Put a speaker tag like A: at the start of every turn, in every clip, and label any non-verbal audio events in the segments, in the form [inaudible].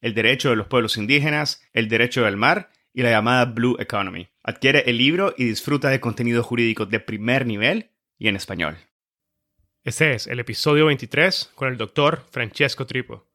A: el derecho de los pueblos indígenas, el derecho del mar y la llamada Blue Economy. Adquiere el libro y disfruta de contenido jurídico de primer nivel y en español. Este es el episodio 23 con el doctor Francesco Tripo.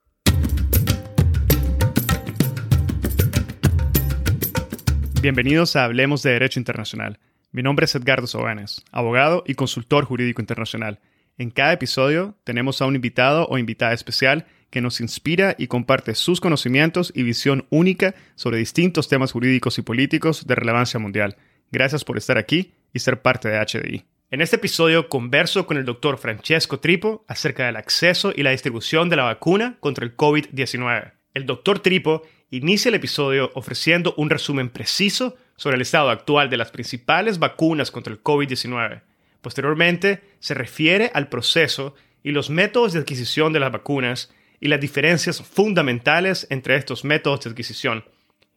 A: Bienvenidos a Hablemos de Derecho Internacional. Mi nombre es Edgardo Sobanes, abogado y consultor jurídico internacional. En cada episodio tenemos a un invitado o invitada especial que nos inspira y comparte sus conocimientos y visión única sobre distintos temas jurídicos y políticos de relevancia mundial. Gracias por estar aquí y ser parte de HDI. En este episodio converso con el doctor Francesco Tripo acerca del acceso y la distribución de la vacuna contra el COVID-19. El doctor Tripo inicia el episodio ofreciendo un resumen preciso sobre el estado actual de las principales vacunas contra el COVID-19. Posteriormente, se refiere al proceso y los métodos de adquisición de las vacunas y las diferencias fundamentales entre estos métodos de adquisición,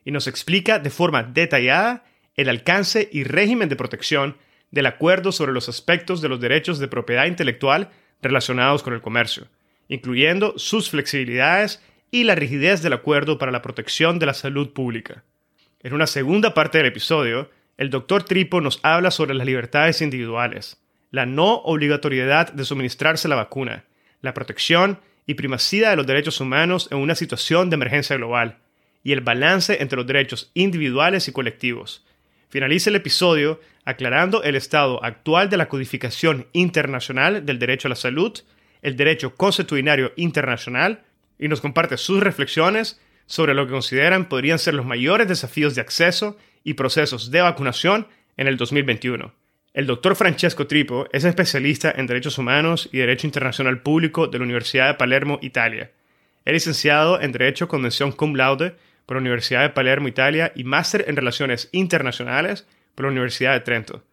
A: y nos explica de forma detallada el alcance y régimen de protección del acuerdo sobre los aspectos de los derechos de propiedad intelectual relacionados con el comercio, incluyendo sus flexibilidades y la rigidez del acuerdo para la protección de la salud pública. En una segunda parte del episodio, el doctor Tripo nos habla sobre las libertades individuales, la no obligatoriedad de suministrarse la vacuna, la protección y primacía de los derechos humanos en una situación de emergencia global, y el balance entre los derechos individuales y colectivos. Finaliza el episodio aclarando el estado actual de la codificación internacional del derecho a la salud, el derecho constitucionario internacional, y nos comparte sus reflexiones sobre lo que consideran podrían ser los mayores desafíos de acceso y procesos de vacunación en el 2021. El doctor Francesco Tripo es especialista en Derechos Humanos y Derecho Internacional Público de la Universidad de Palermo, Italia. Es licenciado en Derecho Convención Cum Laude por la Universidad de Palermo, Italia, y máster en Relaciones Internacionales por la Universidad de Trento.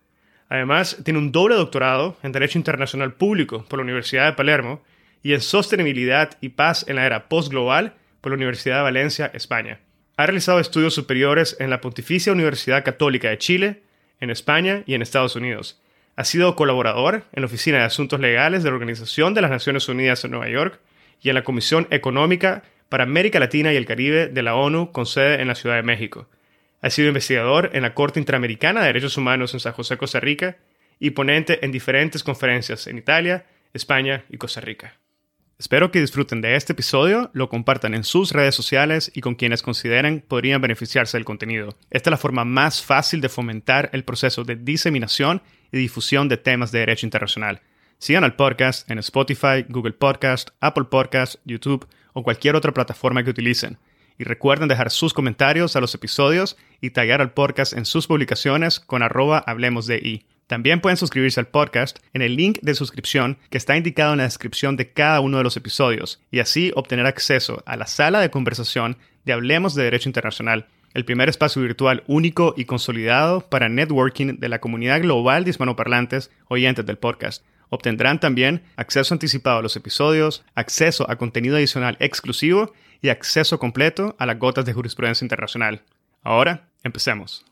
A: Además, tiene un doble doctorado en Derecho Internacional Público por la Universidad de Palermo y en Sostenibilidad y Paz en la Era Postglobal por la Universidad de Valencia, España. Ha realizado estudios superiores en la Pontificia Universidad Católica de Chile, en España y en Estados Unidos. Ha sido colaborador en la Oficina de Asuntos Legales de la Organización de las Naciones Unidas en Nueva York y en la Comisión Económica para América Latina y el Caribe de la ONU con sede en la Ciudad de México. Ha sido investigador en la Corte Interamericana de Derechos Humanos en San José, Costa Rica, y ponente en diferentes conferencias en Italia, España y Costa Rica. Espero que disfruten de este episodio, lo compartan en sus redes sociales y con quienes consideren podrían beneficiarse del contenido. Esta es la forma más fácil de fomentar el proceso de diseminación y difusión de temas de derecho internacional. Sigan al podcast en Spotify, Google Podcast, Apple Podcast, YouTube o cualquier otra plataforma que utilicen. Y recuerden dejar sus comentarios a los episodios y taggear al podcast en sus publicaciones con arroba hablemos de i. También pueden suscribirse al podcast en el link de suscripción que está indicado en la descripción de cada uno de los episodios y así obtener acceso a la sala de conversación de Hablemos de Derecho Internacional, el primer espacio virtual único y consolidado para networking de la comunidad global de hispanoparlantes oyentes del podcast. Obtendrán también acceso anticipado a los episodios, acceso a contenido adicional exclusivo y acceso completo a las gotas de jurisprudencia internacional. Ahora, empecemos.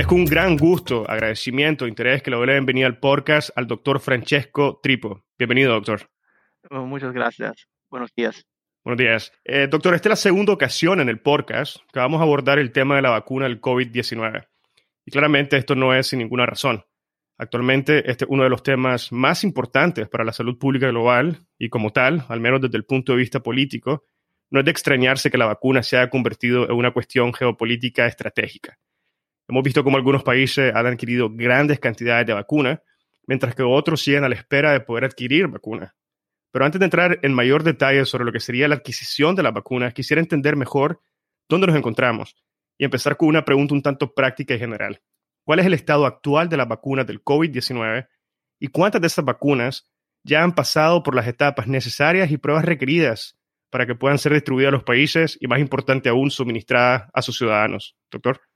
A: Es con un gran gusto, agradecimiento, interés que le doy la bienvenida al podcast al doctor Francesco Tripo. Bienvenido, doctor.
B: Muchas gracias. Buenos días.
A: Buenos días. Eh, doctor, esta es la segunda ocasión en el podcast que vamos a abordar el tema de la vacuna del COVID-19. Y claramente esto no es sin ninguna razón. Actualmente este es uno de los temas más importantes para la salud pública global y como tal, al menos desde el punto de vista político, no es de extrañarse que la vacuna se haya convertido en una cuestión geopolítica estratégica. Hemos visto cómo algunos países han adquirido grandes cantidades de vacunas mientras que otros siguen a la espera de poder adquirir vacunas. Pero antes de entrar en mayor detalle sobre lo que sería la adquisición de las vacunas, quisiera entender mejor dónde nos encontramos y empezar con una pregunta un tanto práctica y general. ¿Cuál es el estado actual de las vacunas del COVID-19 y cuántas de esas vacunas ya han pasado por las etapas necesarias y pruebas requeridas para que puedan ser distribuidas a los países y, más importante aún, suministradas a sus ciudadanos? Doctor.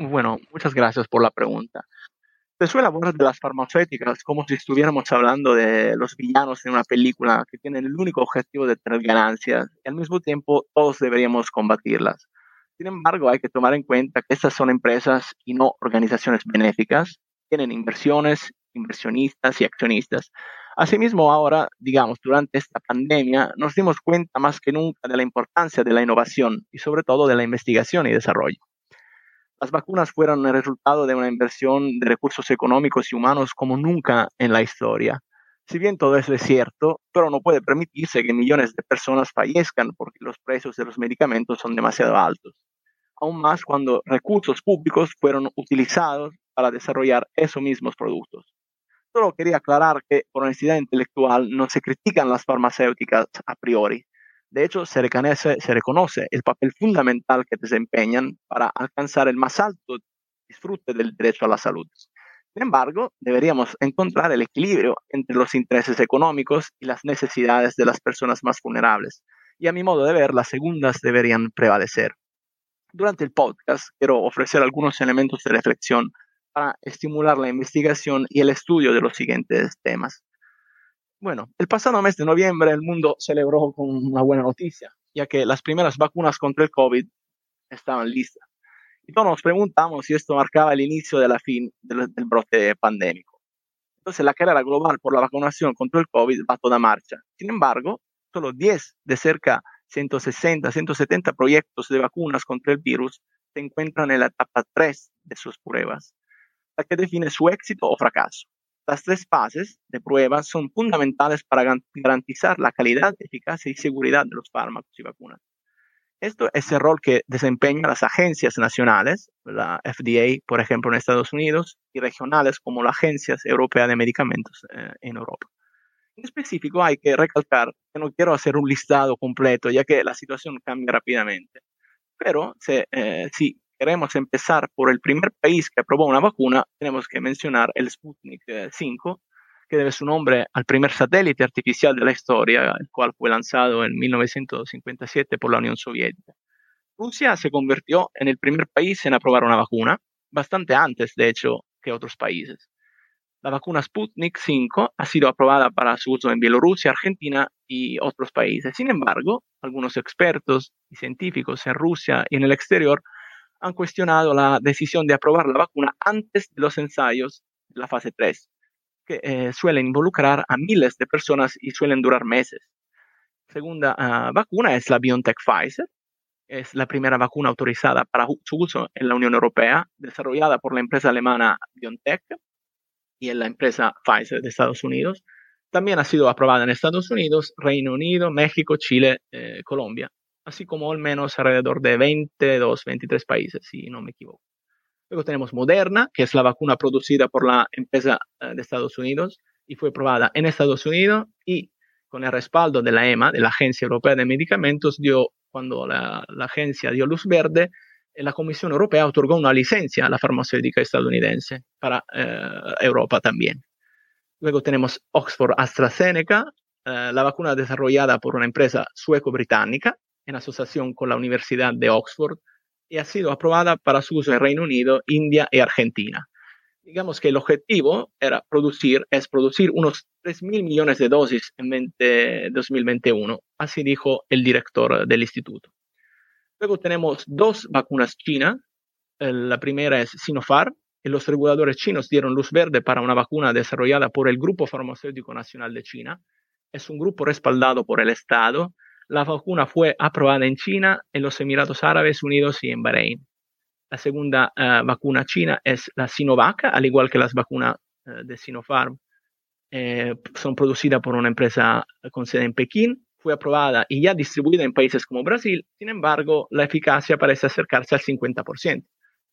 B: Bueno, muchas gracias por la pregunta. Se suele hablar de las farmacéuticas como si estuviéramos hablando de los villanos en una película que tienen el único objetivo de tener ganancias y al mismo tiempo todos deberíamos combatirlas. Sin embargo, hay que tomar en cuenta que estas son empresas y no organizaciones benéficas, tienen inversiones, inversionistas y accionistas. Asimismo, ahora, digamos, durante esta pandemia, nos dimos cuenta más que nunca de la importancia de la innovación y sobre todo de la investigación y desarrollo. Las vacunas fueron el resultado de una inversión de recursos económicos y humanos como nunca en la historia. Si bien todo es cierto, pero no puede permitirse que millones de personas fallezcan porque los precios de los medicamentos son demasiado altos. Aún más cuando recursos públicos fueron utilizados para desarrollar esos mismos productos. Solo quería aclarar que por honestidad intelectual no se critican las farmacéuticas a priori, de hecho, se reconoce, el papel fundamental que desempeñan para alcanzar el más alto disfrute del derecho a la salud. Sin embargo, deberíamos encontrar el equilibrio entre los intereses económicos y las necesidades de las personas más vulnerables. Y a mi modo de ver, las segundas deberían prevalecer. Durante el podcast quiero ofrecer algunos elementos de reflexión para estimular la investigación y el estudio de los siguientes temas. Bueno, el pasado mes de noviembre el mundo celebró con una buena noticia, ya que las primeras vacunas contra el COVID estaban listas. Y todos nos preguntamos si esto marcaba el inicio de la fin del, brote pandémico. Entonces, la carrera global por la vacunación contra el COVID va toda marcha. Sin embargo, solo 10 de cerca 160, 170 proyectos de vacunas contra el virus se encuentran en la etapa 3 de sus pruebas, la que define su éxito o fracaso. Las tres fases de prueba son fundamentales para garantizar la calidad, eficacia y seguridad de los fármacos y vacunas. Esto es el rol que desempeñan las agencias nacionales, la FDA, por ejemplo, en Estados Unidos, y regionales como la Agencia Europea de Medicamentos eh, en Europa. En específico, hay que recalcar que no quiero hacer un listado completo, ya que la situación cambia rápidamente. Pero eh, si queremos empezar por el primer país que aprobó una vacuna, tenemos que mencionar el Sputnik 5, que debe su nombre al primer satélite artificial de la historia, el cual fue lanzado en 1957 por la Unión Soviética. Rusia se convirtió en el primer país en aprobar una vacuna, bastante antes, de hecho, que otros países. La vacuna Sputnik 5 ha sido aprobada para su uso en Bielorrusia, Argentina y otros países. Sin embargo, algunos expertos y científicos en Rusia y en el exterior han cuestionado la decisión de aprobar la vacuna antes de los ensayos de la fase 3, que eh, suelen involucrar a miles de personas y suelen durar meses. Segunda ah, vacuna es la BioNTech Pfizer. Es la primera vacuna autorizada para su uso en la Unión Europea, desarrollada por la empresa alemana BioNTech y en la empresa Pfizer de Estados Unidos. También ha sido aprobada en Estados Unidos, Reino Unido, México, Chile, eh, Colombia así como al menos alrededor de 22, 23 países, si no me equivoco. Luego tenemos Moderna, que es la vacuna producida por la empresa eh, de Estados Unidos y fue probada en Estados Unidos y con el respaldo de la EMA, de la Agencia Europea de Medicamentos, dio, cuando la, agencia dio luz verde, eh, la Comisión Europea otorgó una licencia a la farmacéutica estadounidense para eh, Europa también. Luego tenemos Oxford AstraZeneca, la vacuna desarrollada por una empresa sueco-británica en asociación con la Universidad de Oxford y ha sido aprobada para su uso en Reino Unido, India y Argentina. Digamos que el objetivo era producir, es producir unos 3 mil millones de dosis en 2021, así dijo el director del instituto. Luego tenemos dos vacunas chinas. La primera es Sinopharm, y los reguladores chinos dieron luz verde para una vacuna desarrollada por el Grupo Farmacéutico Nacional de China. Es un grupo respaldado por el Estado la vacuna fue aprobada en China, en los Emiratos Árabes Unidos y en Bahrein. La segunda eh, vacuna china es la Sinovac, al igual que las vacunas eh, de Sinopharm. Eh, son producidas por una empresa con sede en Pekín, fue aprobada y ya distribuida en países como Brasil, sin embargo, la eficacia parece acercarse al 50%.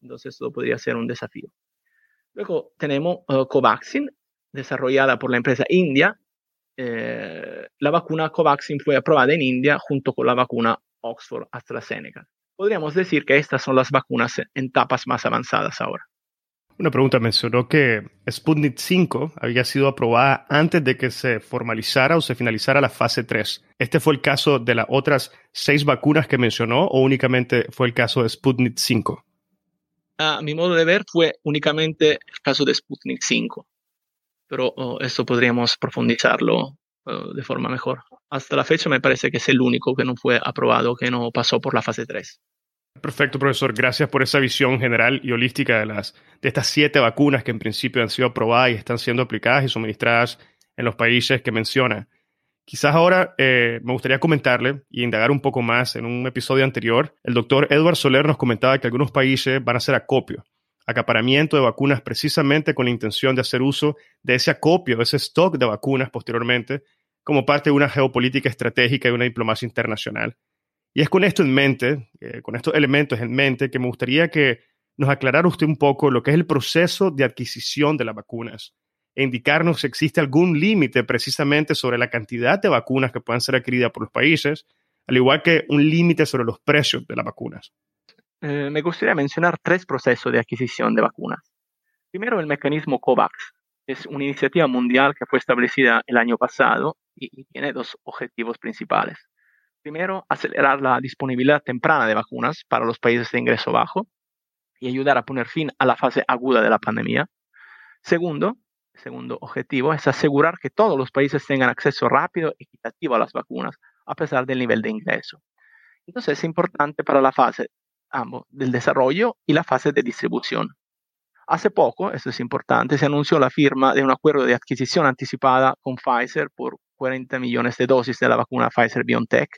B: Entonces, esto podría ser un desafío. Luego tenemos Covaxin, desarrollada por la empresa India, eh, la vacuna Covaxin fue aprobada en India junto con la vacuna Oxford AstraZeneca. Podríamos decir que estas son las vacunas en etapas más avanzadas ahora.
A: Una pregunta, mencionó que Sputnik 5 había sido aprobada antes de que se formalizara o se finalizara la fase 3. ¿Este fue el caso de las otras seis vacunas que mencionó o únicamente fue el caso de Sputnik 5?
B: A mi modo de ver fue únicamente el caso de Sputnik 5, pero oh, esto podríamos profundizarlo oh, de forma mejor. Hasta la fecha me parece que es el único que no fue aprobado, que no pasó por la fase 3.
A: Perfecto, profesor. Gracias por esa visión general y holística de, las, de estas siete vacunas que en principio han sido aprobadas y están siendo aplicadas y suministradas en los países que menciona. Quizás ahora eh, me gustaría comentarle y indagar un poco más. En un episodio anterior, el doctor Edward Soler nos comentaba que algunos países van a hacer acopio, acaparamiento de vacunas precisamente con la intención de hacer uso de ese acopio, de ese stock de vacunas posteriormente, como parte de una geopolítica estratégica y una diplomacia internacional. Y es con esto en mente, eh, con estos elementos en mente, que me gustaría que nos aclarara usted un poco lo que es el proceso de adquisición de las vacunas e indicarnos si existe algún límite precisamente sobre la cantidad de vacunas que puedan ser adquiridas por los países, al igual que un límite sobre los precios de las vacunas.
B: Eh, me gustaría mencionar tres procesos de adquisición de vacunas. Primero, el mecanismo COVAX. Es una iniciativa mundial que fue establecida el año pasado y tiene dos objetivos principales. Primero, acelerar la disponibilidad temprana de vacunas para los países de ingreso bajo y ayudar a poner fin a la fase aguda de la pandemia. Segundo, segundo objetivo es asegurar que todos los países tengan acceso rápido y equitativo a las vacunas, a pesar del nivel de ingreso. Entonces es importante para la fase ambos, del desarrollo y la fase de distribución. Hace poco, esto es importante, se anunció la firma de un acuerdo de adquisición anticipada con Pfizer por 40 millones de dosis de la vacuna Pfizer BioNTech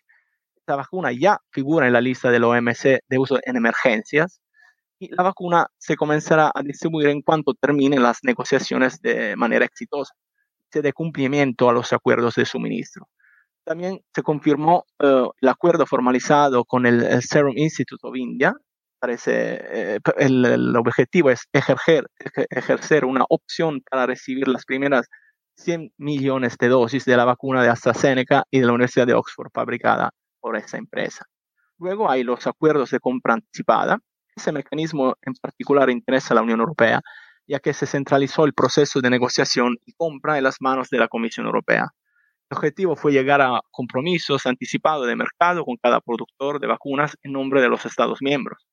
B: esta vacuna ya figura en la lista del OMC de uso en emergencias y la vacuna se comenzará a distribuir en cuanto terminen las negociaciones de manera exitosa, se dé cumplimiento a los acuerdos de suministro. También se confirmó eh, el acuerdo formalizado con el, Serum Institute of India. Parece, eh, el, objetivo es ejercer, ejercer una opción para recibir las primeras 100 millones de dosis de la vacuna de AstraZeneca y de la Universidad de Oxford fabricada por esa empresa. Luego hay los acuerdos de compra anticipada. Ese mecanismo en particular interesa a la Unión Europea, ya que se centralizó el proceso de negociación y compra en las manos de la Comisión Europea. El objetivo fue llegar a compromisos anticipados de mercado con cada productor de vacunas en nombre de los Estados miembros.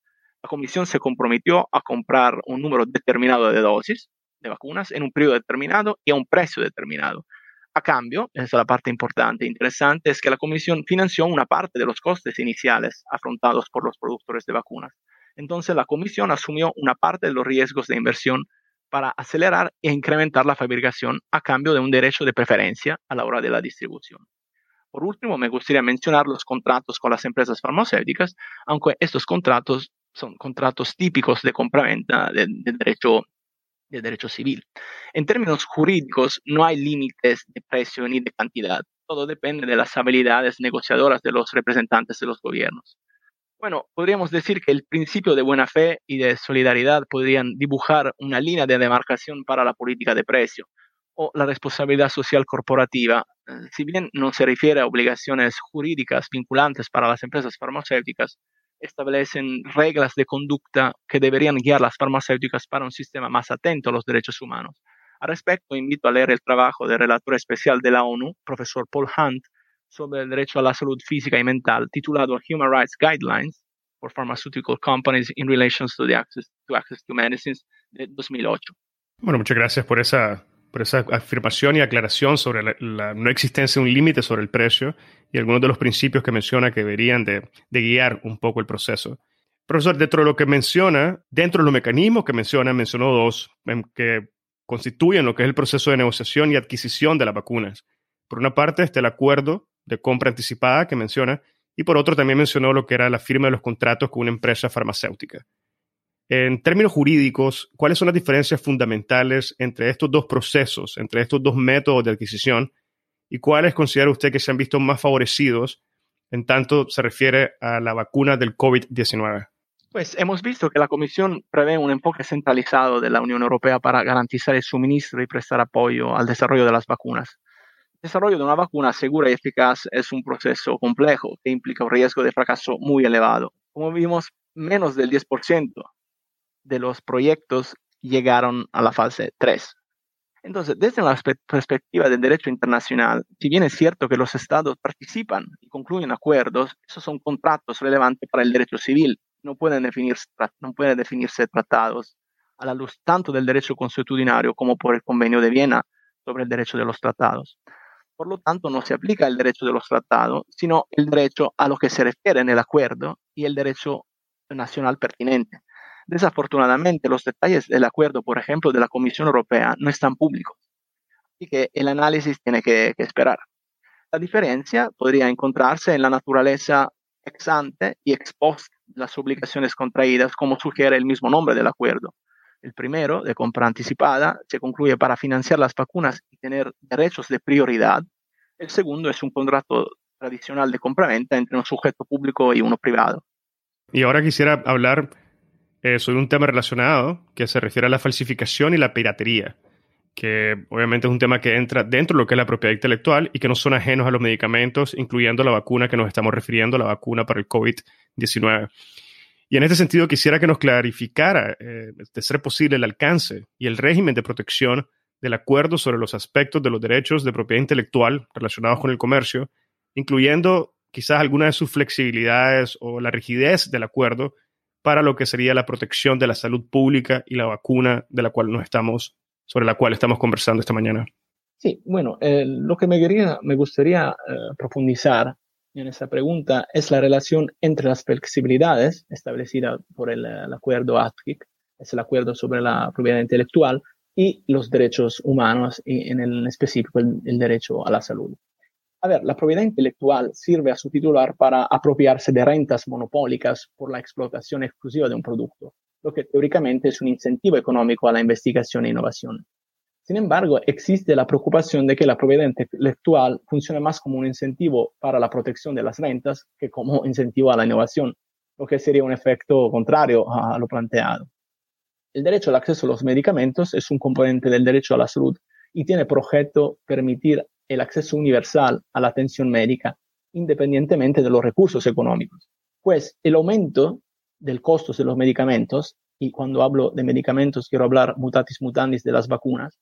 B: La Comisión se comprometió a comprar un número determinado de dosis de vacunas en un periodo determinado y a un precio determinado, a cambio, esa es la parte importante e interesante, es que la Comisión financió una parte de los costes iniciales afrontados por los productores de vacunas. Entonces, la Comisión asumió una parte de los riesgos de inversión para acelerar e incrementar la fabricación a cambio de un derecho de preferencia a la hora de la distribución. Por último, me gustaría mencionar los contratos con las empresas farmacéuticas, aunque estos contratos son contratos típicos de compra-venta de, de, derecho de derecho civil. En términos jurídicos, no hay límites de precio ni de cantidad. Todo depende de las habilidades negociadoras de los representantes de los gobiernos. Bueno, podríamos decir que el principio de buena fe y de solidaridad podrían dibujar una línea de demarcación para la política de precio o la responsabilidad social corporativa. Eh, si bien no se refiere a obligaciones jurídicas vinculantes para las empresas farmacéuticas, establecen reglas de conducta que deberían guiar las farmacéuticas para un sistema más atento a los derechos humanos. Al respecto, invito a leer el trabajo del relator especial de la ONU, profesor Paul Hunt, sobre el derecho a la salud física y mental, titulado Human Rights Guidelines for Pharmaceutical Companies in Relation to, the access, to Access to Medicines, de 2008.
A: Bueno, muchas gracias por esa por esa afirmación y aclaración sobre la, no existencia de un límite sobre el precio y algunos de los principios que menciona que deberían de, guiar un poco el proceso. Profesor, dentro de lo que menciona, dentro de los mecanismos que menciona, mencionó dos em, que constituyen lo que es el proceso de negociación y adquisición de las vacunas. Por una parte está el acuerdo de compra anticipada que menciona y por otro también mencionó lo que era la firma de los contratos con una empresa farmacéutica. En términos jurídicos, ¿cuáles son las diferencias fundamentales entre estos dos procesos, entre estos dos métodos de adquisición? ¿Y cuáles considera usted que se han visto más favorecidos en tanto se refiere a la vacuna del COVID-19?
B: Pues hemos visto que la Comisión prevé un enfoque centralizado de la Unión Europea para garantizar el suministro y prestar apoyo al desarrollo de las vacunas. Desarrollo de una vacuna segura y eficaz es un proceso complejo que implica un riesgo de fracaso muy elevado. Como vimos, menos del 10% de los proyectos llegaron a la fase 3. Entonces, desde la perspectiva del derecho internacional, si bien es cierto que los estados participan y concluyen acuerdos, esos son contratos relevantes para el derecho civil no pueden definirse, no pueden definirse tratados a la luz tanto del derecho consuetudinario como por el Convenio de Viena sobre el derecho de los tratados. Por lo tanto, no se aplica el derecho de los tratados, sino el derecho a lo que se refiere en el acuerdo y el derecho nacional pertinente. Desafortunadamente, los detalles del acuerdo, por ejemplo, de la Comisión Europea, no están públicos, así que el análisis tiene que, que esperar. La diferencia podría encontrarse en la naturaleza ex ante y ex post las obligaciones contraídas, como sugiere el mismo nombre del acuerdo. El primero, de compra anticipada, se concluye para financiar las vacunas y tener derechos de prioridad. El segundo es un contrato tradicional de compra-venta entre un sujeto público y uno privado.
A: Y ahora quisiera hablar eh, sobre un tema relacionado que se refiere a la falsificación y la piratería, que obviamente es un tema que entra dentro de lo que es la propiedad intelectual y que no son ajenos a los medicamentos, incluyendo la vacuna que nos estamos refiriendo, la vacuna para el COVID-19. Y en este sentido quisiera que nos clarificara, eh, de ser posible, el alcance y el régimen de protección del acuerdo sobre los aspectos de los derechos de propiedad intelectual relacionados con el comercio, incluyendo quizás algunas de sus flexibilidades o la rigidez del acuerdo para lo que sería la protección de la salud pública y la vacuna de la cual nos estamos, sobre la cual estamos conversando esta mañana.
B: Sí, bueno, eh, lo que me, gustaría eh, profundizar en esa pregunta es la relación entre las flexibilidades establecidas por el, acuerdo ATKIC, es el acuerdo sobre la propiedad intelectual, y los derechos humanos, y en el específico el, derecho a la salud. A ver, la propiedad intelectual sirve a su titular para apropiarse de rentas monopólicas por la explotación exclusiva de un producto, lo que teóricamente es un incentivo económico a la investigación e innovación. Sin embargo, existe la preocupación de que la propiedad intelectual funcione más como un incentivo para la protección de las rentas que como [laughs] incentivo a la innovación, lo que sería un efecto contrario a lo planteado. El derecho al acceso a los medicamentos es un componente del derecho a la salud y tiene por objeto permitir el acceso universal a la atención médica independientemente de los recursos económicos. Pues el aumento del costo de los medicamentos, y cuando hablo de medicamentos quiero hablar mutatis mutandis de las vacunas,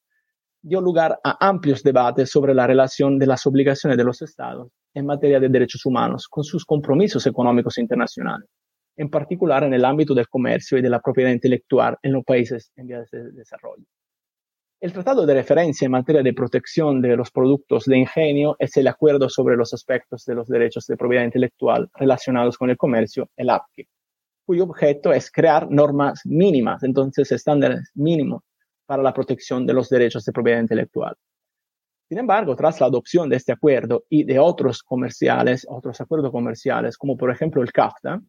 B: dio lugar a amplios debates sobre la relación de las obligaciones de los estados en materia de derechos humanos con sus compromisos económicos internacionales, en particular en el ámbito del comercio y de la propiedad intelectual en los países en vías de desarrollo. El tratado de referencia en materia de protección de los productos de ingenio es el acuerdo sobre los aspectos de los derechos de propiedad intelectual relacionados con el comercio, el APKI, cuyo objeto es crear normas mínimas, entonces estándares mínimos para la protección de los derechos de propiedad intelectual. Sin embargo, tras la adopción de este acuerdo y de otros comerciales, otros acuerdos comerciales, como por ejemplo el CAFTA,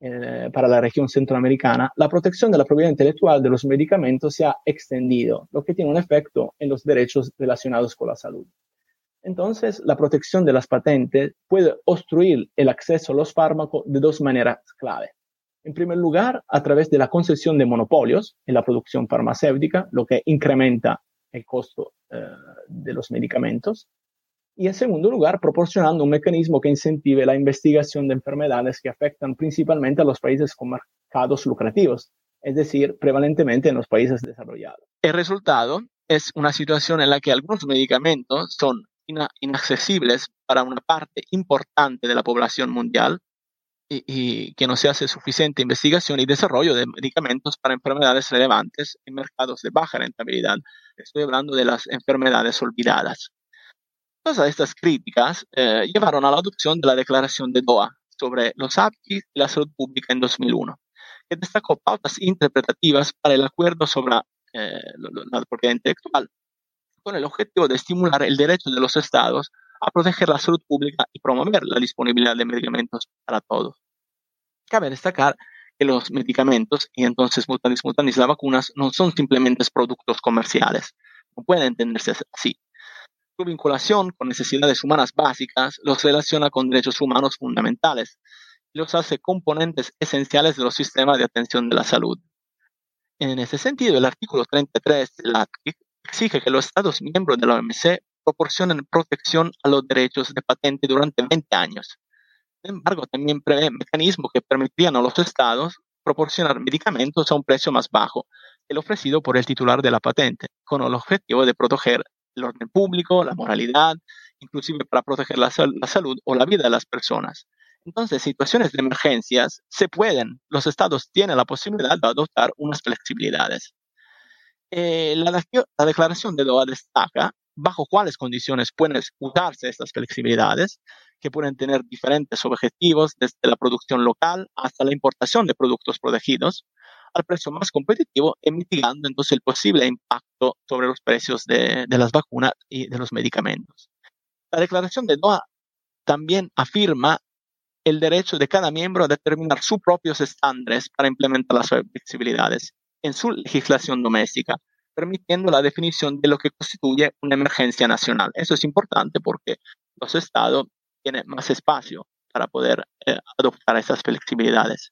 B: eh, para la región centroamericana, la protección de la propiedad intelectual de los medicamentos se ha extendido, lo que tiene un efecto en los derechos relacionados con la salud. Entonces, la protección de las patentes puede obstruir el acceso a los fármacos de dos maneras clave. En primer lugar, a través de la concesión de monopolios en la producción farmacéutica, lo que incrementa el costo eh, de los medicamentos. Y en segundo lugar, proporcionando un mecanismo que incentive la investigación de enfermedades que afectan principalmente a los países con mercados lucrativos, es decir, prevalentemente en los países desarrollados. El resultado es una situación en la que algunos medicamentos son inaccesibles para una parte importante de la población mundial y, que no se hace suficiente investigación y desarrollo de medicamentos para enfermedades relevantes en mercados de baja rentabilidad. Estoy hablando de las enfermedades olvidadas. Todas estas críticas eh, llevaron a la adopción de la Declaración de Doha sobre los API y la salud pública en 2001, que destacó pautas interpretativas para el acuerdo sobre eh, la propiedad intelectual, con el objetivo de estimular el derecho de los estados a proteger la salud pública y promover la disponibilidad de medicamentos para todos. Cabe destacar que los medicamentos, y entonces mutatis mutandis las vacunas, no son simplemente productos comerciales. No pueden entenderse así. Su vinculación con necesidades humanas básicas los relaciona con derechos humanos fundamentales, y los hace componentes esenciales de los sistemas de atención de la salud. En ese sentido, el artículo 33 de la exige que los Estados miembros de la OMC proporcionen protección a los derechos de patente durante 20 años. Sin embargo, también prevé mecanismos que permitirían a los Estados proporcionar medicamentos a un precio más bajo el ofrecido por el titular de la patente, con el objetivo de proteger el orden público, la moralidad, inclusive para proteger la, salud o la vida de las personas. Entonces, situaciones de emergencias se pueden, los estados tienen la posibilidad de adoptar unas flexibilidades. Eh, la, la, declaración de Doha destaca bajo cuáles condiciones pueden usarse estas flexibilidades, que pueden tener diferentes objetivos, desde la producción local hasta la importación de productos protegidos, al precio más competitivo y mitigando entonces el posible impacto sobre los precios de, de las vacunas y de los medicamentos. La declaración de Doha también afirma el derecho de cada miembro a determinar sus propios estándares para implementar las flexibilidades en su legislación doméstica, permitiendo la definición de lo que constituye una emergencia nacional. Eso es importante porque los estados tienen más espacio para poder eh, adoptar esas flexibilidades.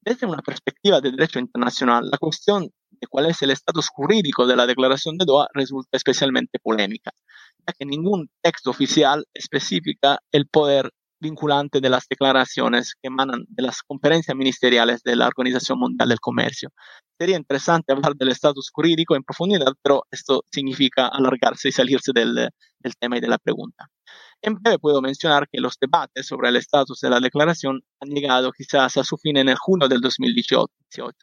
B: Desde una perspectiva de derecho internacional, la cuestión de cuál es el estatus jurídico de la declaración de Doha resulta especialmente polémica, ya que ningún texto oficial especifica el poder vinculante de las declaraciones que emanan de las conferencias ministeriales de la Organización Mundial del Comercio. Sería interesante hablar del estatus jurídico en profundidad, pero esto significa alargarse y salirse del, del tema y de la pregunta. En breve puedo mencionar que los debates sobre el estatus de la declaración han llegado quizás a su fin en el junio del 2018.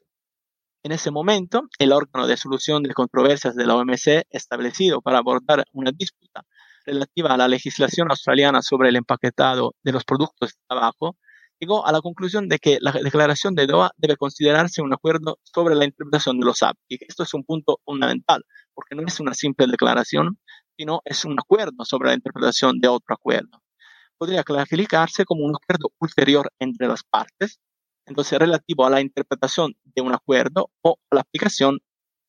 B: En ese momento, el órgano de solución de controversias de la OMC, establecido para abordar una disputa relativa a la legislación australiana sobre el empaquetado de los productos de tabaco, llegó a la conclusión de que la declaración de Doha debe considerarse un acuerdo sobre la interpretación de los y Esto es un punto fundamental, porque no es una simple declaración, sino es un acuerdo sobre la interpretación de otro acuerdo. Podría clasificarse como un acuerdo ulterior entre las partes, entonces relativo a la interpretación de un acuerdo o a la aplicación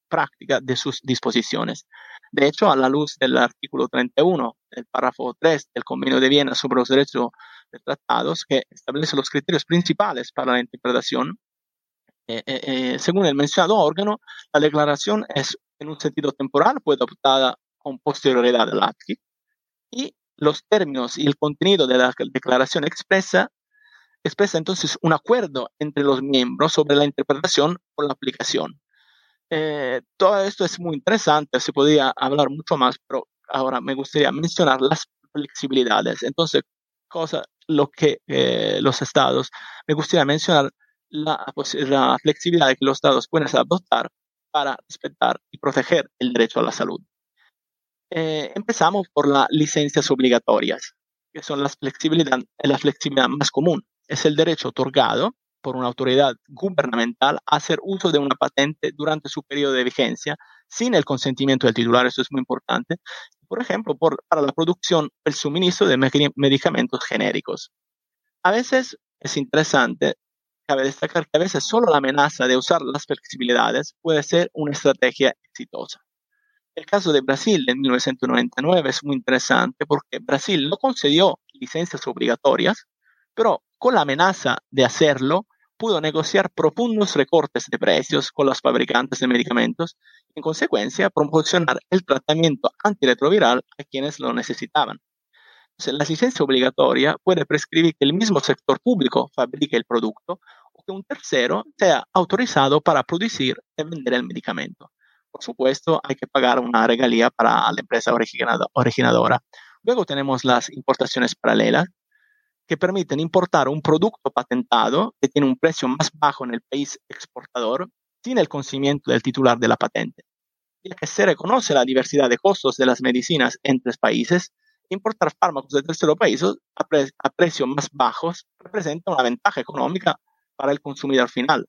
B: práctica de sus disposiciones. De hecho, a la luz del artículo 31 del párrafo 3 del Convenio de Viena sobre los derechos de tratados, que establece los criterios principales para la interpretación, eh, eh, eh, según el mencionado órgano, la declaración es en un sentido temporal, fue adoptada con posterioridad al acti, y los términos y el contenido de la declaración expresa expresa entonces un acuerdo entre los miembros sobre la interpretación o la aplicación. Eh, todo esto es muy interesante, se podría hablar mucho más, pero ahora me gustaría mencionar las flexibilidades. Entonces, cosa, lo que eh, los estados, me gustaría mencionar la, la flexibilidad que los estados pueden adoptar para respetar y proteger el derecho a la salud. Eh, empezamos por las licencias obligatorias, que son las flexibilidad, la flexibilidad más común. Es el derecho otorgado por una autoridad gubernamental hacer uso de una patente durante su periodo de vigencia sin el consentimiento del titular, eso es muy importante, por ejemplo, por, para la producción, el suministro de medicamentos genéricos. A veces es interesante, cabe destacar que a veces solo la amenaza de usar las flexibilidades puede ser una estrategia exitosa. El caso de Brasil en 1999 es muy interesante porque Brasil no concedió licencias obligatorias, pero con la amenaza de hacerlo, pudo negociar profundos recortes de precios con los fabricantes de medicamentos y, en consecuencia, proporcionar el tratamiento antirretroviral a quienes lo necesitaban. la licencia obligatoria puede prescribir que el mismo sector público fabrique el producto o que un tercero sea autorizado para producir y vender el medicamento. Por supuesto, hay que pagar una regalía para la empresa originadora. Luego tenemos las importaciones paralelas, que permiten importar un producto patentado que tiene un precio más bajo en el país exportador sin el conocimiento del titular de la patente. Ya que se reconoce la diversidad de costos de las medicinas entre países, importar fármacos de terceros países a, a precios más bajos representa una ventaja económica para el consumidor final.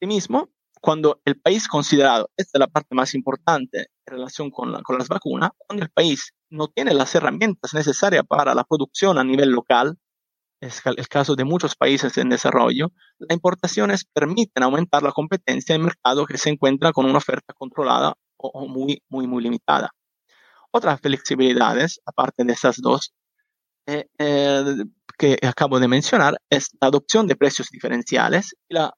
B: Asimismo, cuando el país considerado, esta es la parte más importante en relación con, con las vacunas, cuando el país no tiene las herramientas necesarias para la producción a nivel local, es el caso de muchos países en desarrollo, las importaciones permiten aumentar la competencia en mercado que se encuentra con una oferta controlada o muy, muy, muy limitada. Otras flexibilidades, aparte de estas dos, eh, eh, que acabo de mencionar es la adopción de precios diferenciales y la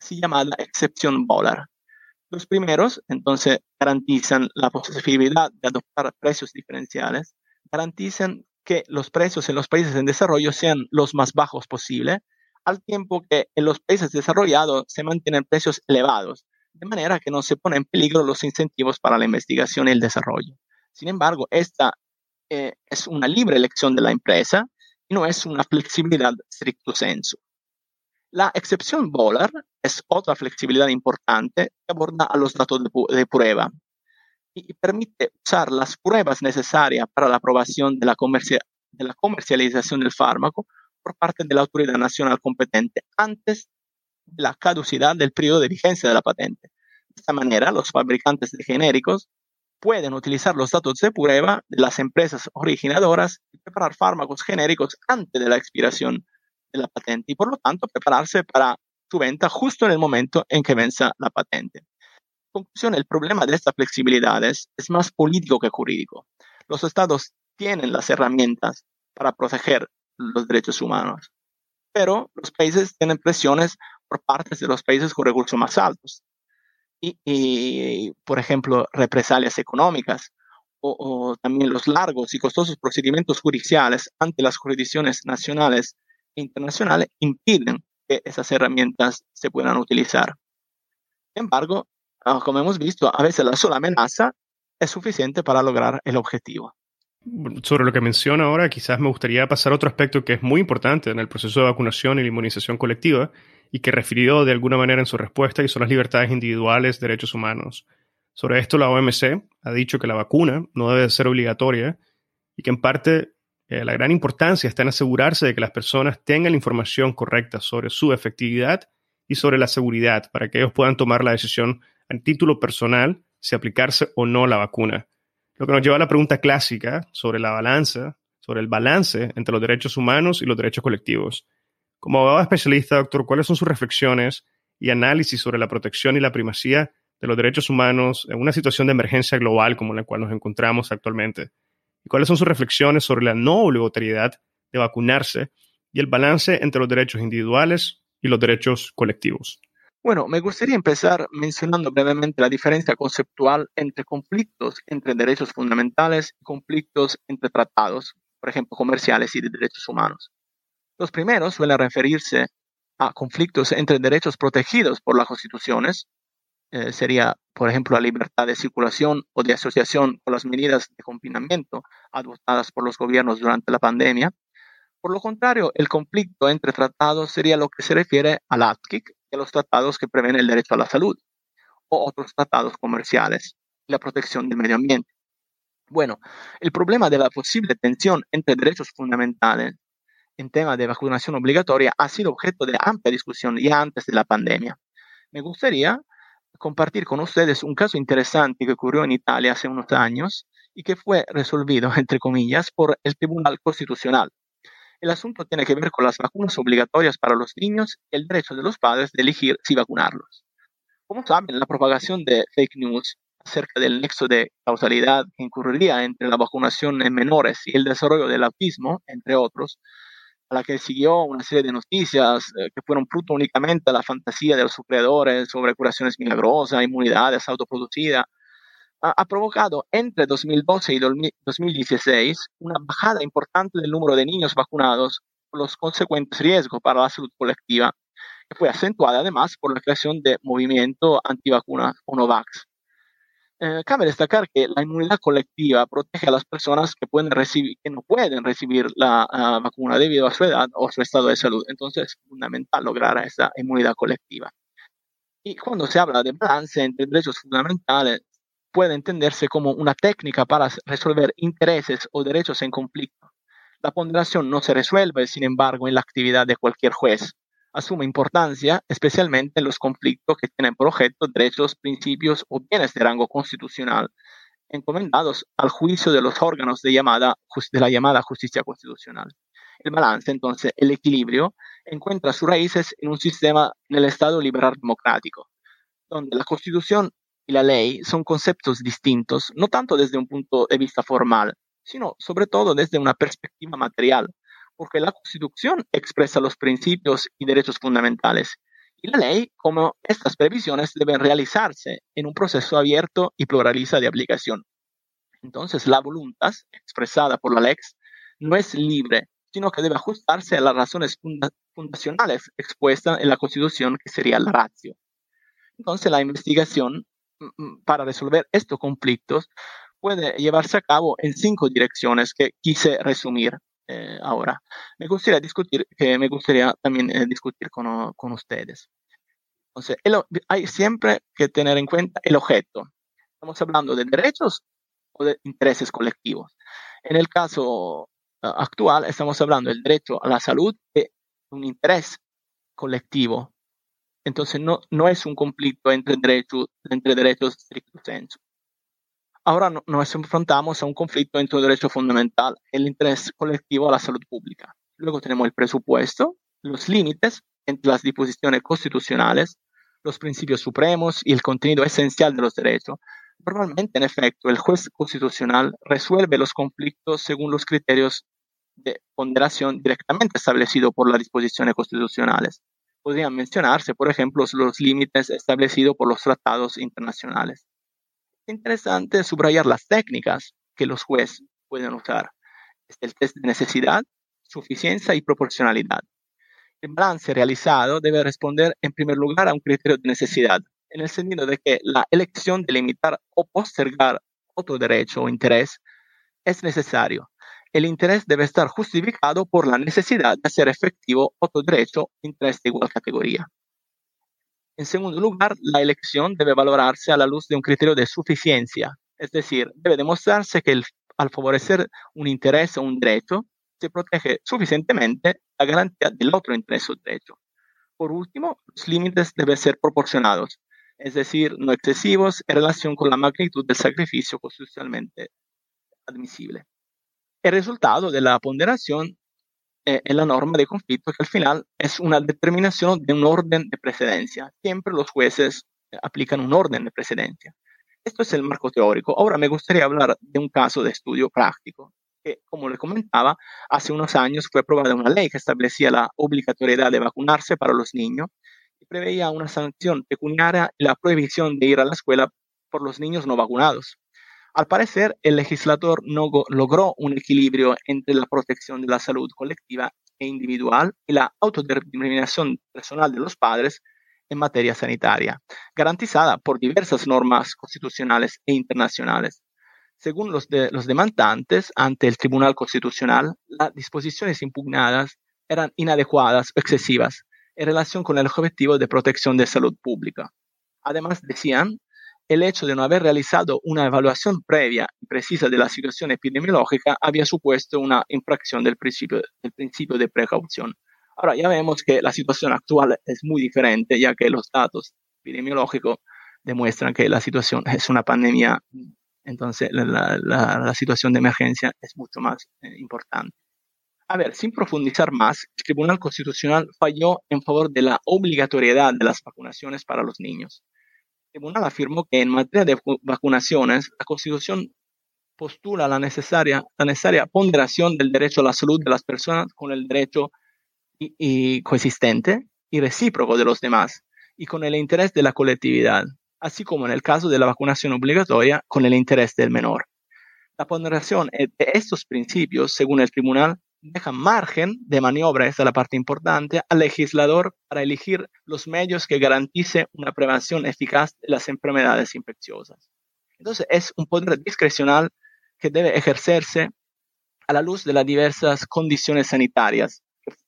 B: así llamada excepción Boller. Los primeros, entonces, garantizan la posibilidad de adoptar precios diferenciales, garantizan que los precios en los países en desarrollo sean los más bajos posible, al tiempo que en los países desarrollados se mantienen precios elevados, de manera que no se ponen en peligro los incentivos para la investigación y el desarrollo. Sin embargo, esta eh, es una libre elección de la empresa y no es una flexibilidad stricto sensu. La excepción Boller es otra flexibilidad importante que aborda a los datos de, prueba y permite usar las pruebas necesarias para la aprobación de la, de la comercialización del fármaco por parte de la autoridad nacional competente antes de la caducidad del periodo de vigencia de la patente. De esta manera, los fabricantes de genéricos pueden utilizar los datos de prueba de las empresas originadoras y preparar fármacos genéricos antes de la expiración de la patente y por lo tanto prepararse para su venta justo en el momento en que venza la patente. En conclusión, el problema de estas flexibilidades es más político que jurídico. Los estados tienen las herramientas para proteger los derechos humanos, pero los países tienen presiones por parte de los países con recursos más altos. Y, por ejemplo, represalias económicas o, o, también los largos y costosos procedimientos judiciales ante las jurisdicciones nacionales internacionales impiden que esas herramientas se puedan utilizar. Sin embargo, ah, como hemos visto, a veces la sola amenaza es suficiente para lograr el objetivo.
A: Sobre lo que menciona ahora, quizás me gustaría pasar a otro aspecto que es muy importante en el proceso de vacunación y la inmunización colectiva y que refirió de alguna manera en su respuesta y son las libertades individuales, derechos humanos. Sobre esto, la OMC ha dicho que la vacuna no debe ser obligatoria y que en parte eh, la gran importancia está en asegurarse de que las personas tengan la información correcta sobre su efectividad y sobre la seguridad para que ellos puedan tomar la decisión en título personal si aplicarse o no la vacuna. Lo que nos lleva a la pregunta clásica sobre la balanza, sobre el balance entre los derechos humanos y los derechos colectivos. Como abogado especialista, doctor, ¿cuáles son sus reflexiones y análisis sobre la protección y la primacía de los derechos humanos en una situación de emergencia global como la cual nos encontramos actualmente? Y cuáles son sus reflexiones sobre la no obligatoriedad de vacunarse y el balance entre los derechos individuales y los derechos colectivos.
B: Bueno, me gustaría empezar mencionando brevemente la diferencia conceptual entre conflictos entre derechos fundamentales y conflictos entre tratados, por ejemplo, comerciales y de derechos humanos. Los primeros suelen referirse a conflictos entre derechos protegidos por las constituciones, eh, sería, por ejemplo, la libertad de circulación o de asociación con las medidas de confinamiento adoptadas por los gobiernos durante la pandemia. Por lo contrario, el conflicto entre tratados sería lo que se refiere al ATKIC y a los tratados que prevén el derecho a la salud o otros tratados comerciales y la protección del medio ambiente. Bueno, el problema de la posible tensión entre derechos fundamentales en tema de vacunación obligatoria ha sido objeto de amplia discusión ya antes de la pandemia. Me gustaría compartir con ustedes un caso interesante que ocurrió en Italia hace unos años y que fue resolvido, [laughs] entre comillas, por el Tribunal Constitucional. El asunto tiene que ver con las vacunas obligatorias para los niños y el derecho de los padres de elegir si vacunarlos. Como saben, la propagación de fake news acerca del nexo de causalidad que incurriría entre la vacunación en menores y el desarrollo del autismo, entre otros, a la que siguió una serie de noticias eh, que fueron fruto únicamente de la fantasía de los creadores sobre curaciones milagrosas, inmunidades autoproducidas, ha, ha, provocado entre 2012 y 2016 una bajada importante del número de niños vacunados con los consecuentes riesgos para la salud colectiva, que fue acentuada además por la creación de movimiento antivacuna o Novax. Eh, cabe destacar que la inmunidad colectiva protege a las personas que, pueden recibir, que no pueden recibir la uh, vacuna debido a su edad o su estado de salud. Entonces es fundamental lograr esa inmunidad colectiva. Y cuando se habla de balance entre derechos fundamentales, puede entenderse como una técnica para resolver intereses o derechos en conflicto. La ponderación no se resuelve, sin embargo, en la actividad de cualquier juez asume importancia, especialmente en los conflictos que tienen por objeto derechos, principios o bienes de rango constitucional, encomendados al juicio de los órganos de, llamada, de la llamada justicia constitucional. El balance, entonces, el equilibrio, encuentra sus raíces en un sistema en el Estado liberal democrático, donde la Constitución y la ley son conceptos distintos, no tanto desde un punto de vista formal, sino sobre todo desde una perspectiva material, porque la Constitución expresa los principios y derechos fundamentales y la ley, como estas previsiones deben realizarse en un proceso abierto y pluralista de aplicación. Entonces, la voluntad expresada por la lex no es libre, sino que debe ajustarse a las razones fundacionales expuestas en la Constitución, que sería la ratio. Entonces, la investigación mm, mm, para resolver estos conflictos puede llevarse a cabo en cinco direcciones que quise resumir eh, ahora. Me gustaría discutir, que me gustaría también eh, discutir con, con, ustedes. Entonces, hay siempre que tener en cuenta el objeto. Estamos hablando de derechos o de intereses colectivos. En el caso uh, actual, estamos hablando del derecho a la salud de un interés colectivo. Entonces, no, no es un conflicto entre derechos, entre derechos estricto sensu. Ahora nos enfrentamos a un conflicto entre el derecho fundamental, el interés colectivo a la salud pública. Luego tenemos el presupuesto, los límites entre las disposiciones constitucionales, los principios supremos y el contenido esencial de los derechos. Normalmente, en efecto, el juez constitucional resuelve los conflictos según los criterios de ponderación directamente establecidos por las disposiciones constitucionales. Podrían mencionarse, por ejemplo, los límites establecidos por los tratados internacionales interesante subrayar las técnicas que los jueces pueden usar. Es el test de necesidad, suficiencia y proporcionalidad. El balance realizado debe responder en primer lugar a un criterio de necesidad, en el sentido de que la elección de limitar o postergar otro derecho o interés es necesario. El interés debe estar justificado por la necesidad de hacer efectivo otro derecho o interés de igual categoría. En segundo lugar, la elección debe valorarse a la luz de un criterio de suficiencia, es decir, debe demostrarse que al favorecer un interés o un derecho, se protege suficientemente la garantía del otro interés o derecho. Por último, los límites deben ser proporcionados, es decir, no excesivos en relación con la magnitud del sacrificio constitucionalmente admisible. El resultado de la ponderación eh, en la norma de conflicto que al final es una determinación de un orden de precedencia. Siempre los jueces eh, aplican un orden de precedencia. Esto es el marco teórico. Ahora me gustaría hablar de un caso de estudio práctico, que como le comentaba, hace unos años fue aprobada una ley que establecía la obligatoriedad de vacunarse para los niños y preveía una sanción pecuniaria y la prohibición de ir a la escuela por los niños no vacunados. Al parecer, el legislador no logró un equilibrio entre la protección de la salud colectiva e individual y la autodeterminación personal de los padres en materia sanitaria, garantizada por diversas normas constitucionales e internacionales. Según los, los demandantes ante el Tribunal Constitucional, las disposiciones impugnadas eran inadecuadas o excesivas en relación con el objetivo de protección de salud pública. Además, decían el hecho de no haber realizado una evaluación previa y precisa de la situación epidemiológica había supuesto una infracción del principio, del principio de precaución. Ahora ya vemos que la situación actual es muy diferente, ya que los datos epidemiológicos demuestran que la situación es una pandemia, entonces la, situación de emergencia es mucho más eh, importante. A ver, sin profundizar más, el Tribunal Constitucional falló en favor de la obligatoriedad de las vacunaciones para los niños tribunal afirmó que en materia de vacunaciones, la Constitución postula la necesaria, ponderación del derecho a la salud de las personas con el derecho coexistente y recíproco de los demás y con el interés de la colectividad, así como en el caso de la vacunación obligatoria con el interés del menor. La ponderación de estos principios, según el tribunal, deja margen de maniobra, esta es la parte importante, al legislador para elegir los medios que garantice una prevención eficaz de las enfermedades infecciosas. Entonces, es un poder discrecional que debe ejercerse a la luz de las diversas condiciones sanitarias